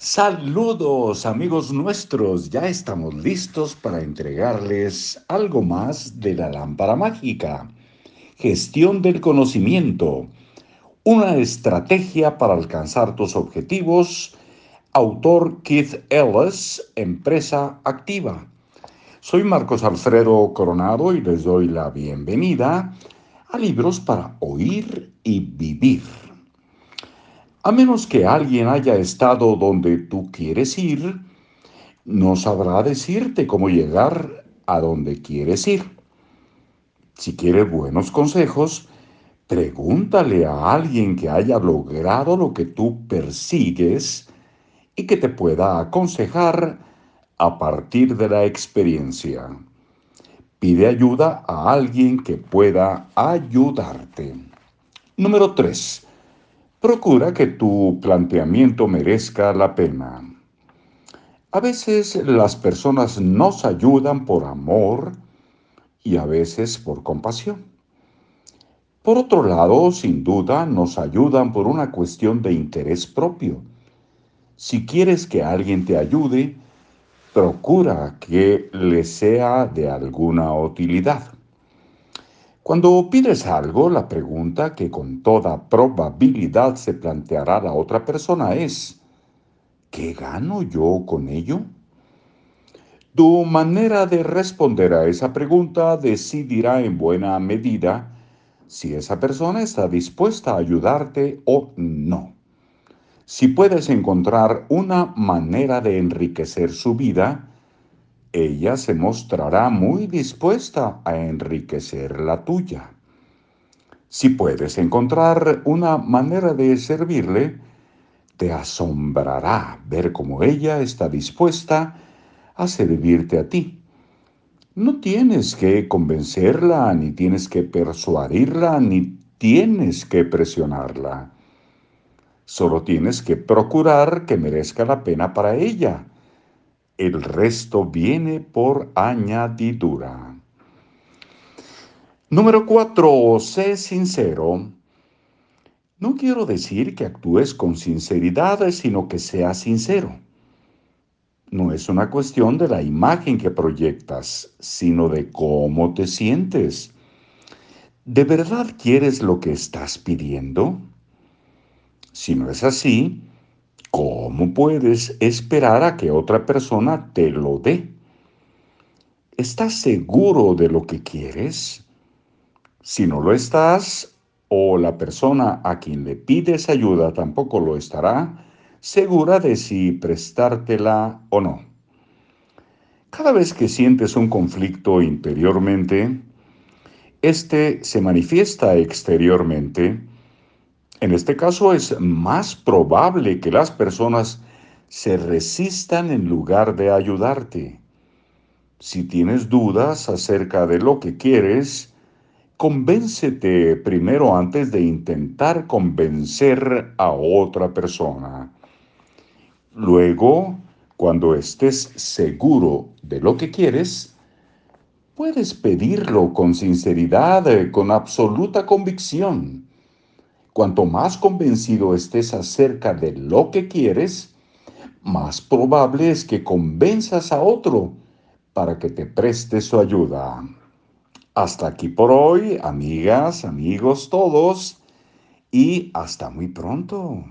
Saludos amigos nuestros, ya estamos listos para entregarles algo más de la lámpara mágica. Gestión del conocimiento, una estrategia para alcanzar tus objetivos. Autor Keith Ellis, Empresa Activa. Soy Marcos Alfredo Coronado y les doy la bienvenida a Libros para Oír y Vivir. A menos que alguien haya estado donde tú quieres ir, no sabrá decirte cómo llegar a donde quieres ir. Si quieres buenos consejos, pregúntale a alguien que haya logrado lo que tú persigues y que te pueda aconsejar a partir de la experiencia. Pide ayuda a alguien que pueda ayudarte. Número 3 Procura que tu planteamiento merezca la pena. A veces las personas nos ayudan por amor y a veces por compasión. Por otro lado, sin duda, nos ayudan por una cuestión de interés propio. Si quieres que alguien te ayude, procura que le sea de alguna utilidad. Cuando pides algo, la pregunta que con toda probabilidad se planteará la otra persona es, ¿qué gano yo con ello? Tu manera de responder a esa pregunta decidirá en buena medida si esa persona está dispuesta a ayudarte o no. Si puedes encontrar una manera de enriquecer su vida, ella se mostrará muy dispuesta a enriquecer la tuya. Si puedes encontrar una manera de servirle, te asombrará ver cómo ella está dispuesta a servirte a ti. No tienes que convencerla, ni tienes que persuadirla, ni tienes que presionarla. Solo tienes que procurar que merezca la pena para ella el resto viene por añadidura. Número 4. Sé sincero. No quiero decir que actúes con sinceridad, sino que seas sincero. No es una cuestión de la imagen que proyectas, sino de cómo te sientes. ¿De verdad quieres lo que estás pidiendo? Si no es así, ¿Cómo puedes esperar a que otra persona te lo dé? ¿Estás seguro de lo que quieres? Si no lo estás, o la persona a quien le pides ayuda tampoco lo estará, segura de si prestártela o no. Cada vez que sientes un conflicto interiormente, este se manifiesta exteriormente en este caso es más probable que las personas se resistan en lugar de ayudarte. Si tienes dudas acerca de lo que quieres, convéncete primero antes de intentar convencer a otra persona. Luego, cuando estés seguro de lo que quieres, puedes pedirlo con sinceridad, con absoluta convicción. Cuanto más convencido estés acerca de lo que quieres, más probable es que convenzas a otro para que te preste su ayuda. Hasta aquí por hoy, amigas, amigos todos, y hasta muy pronto.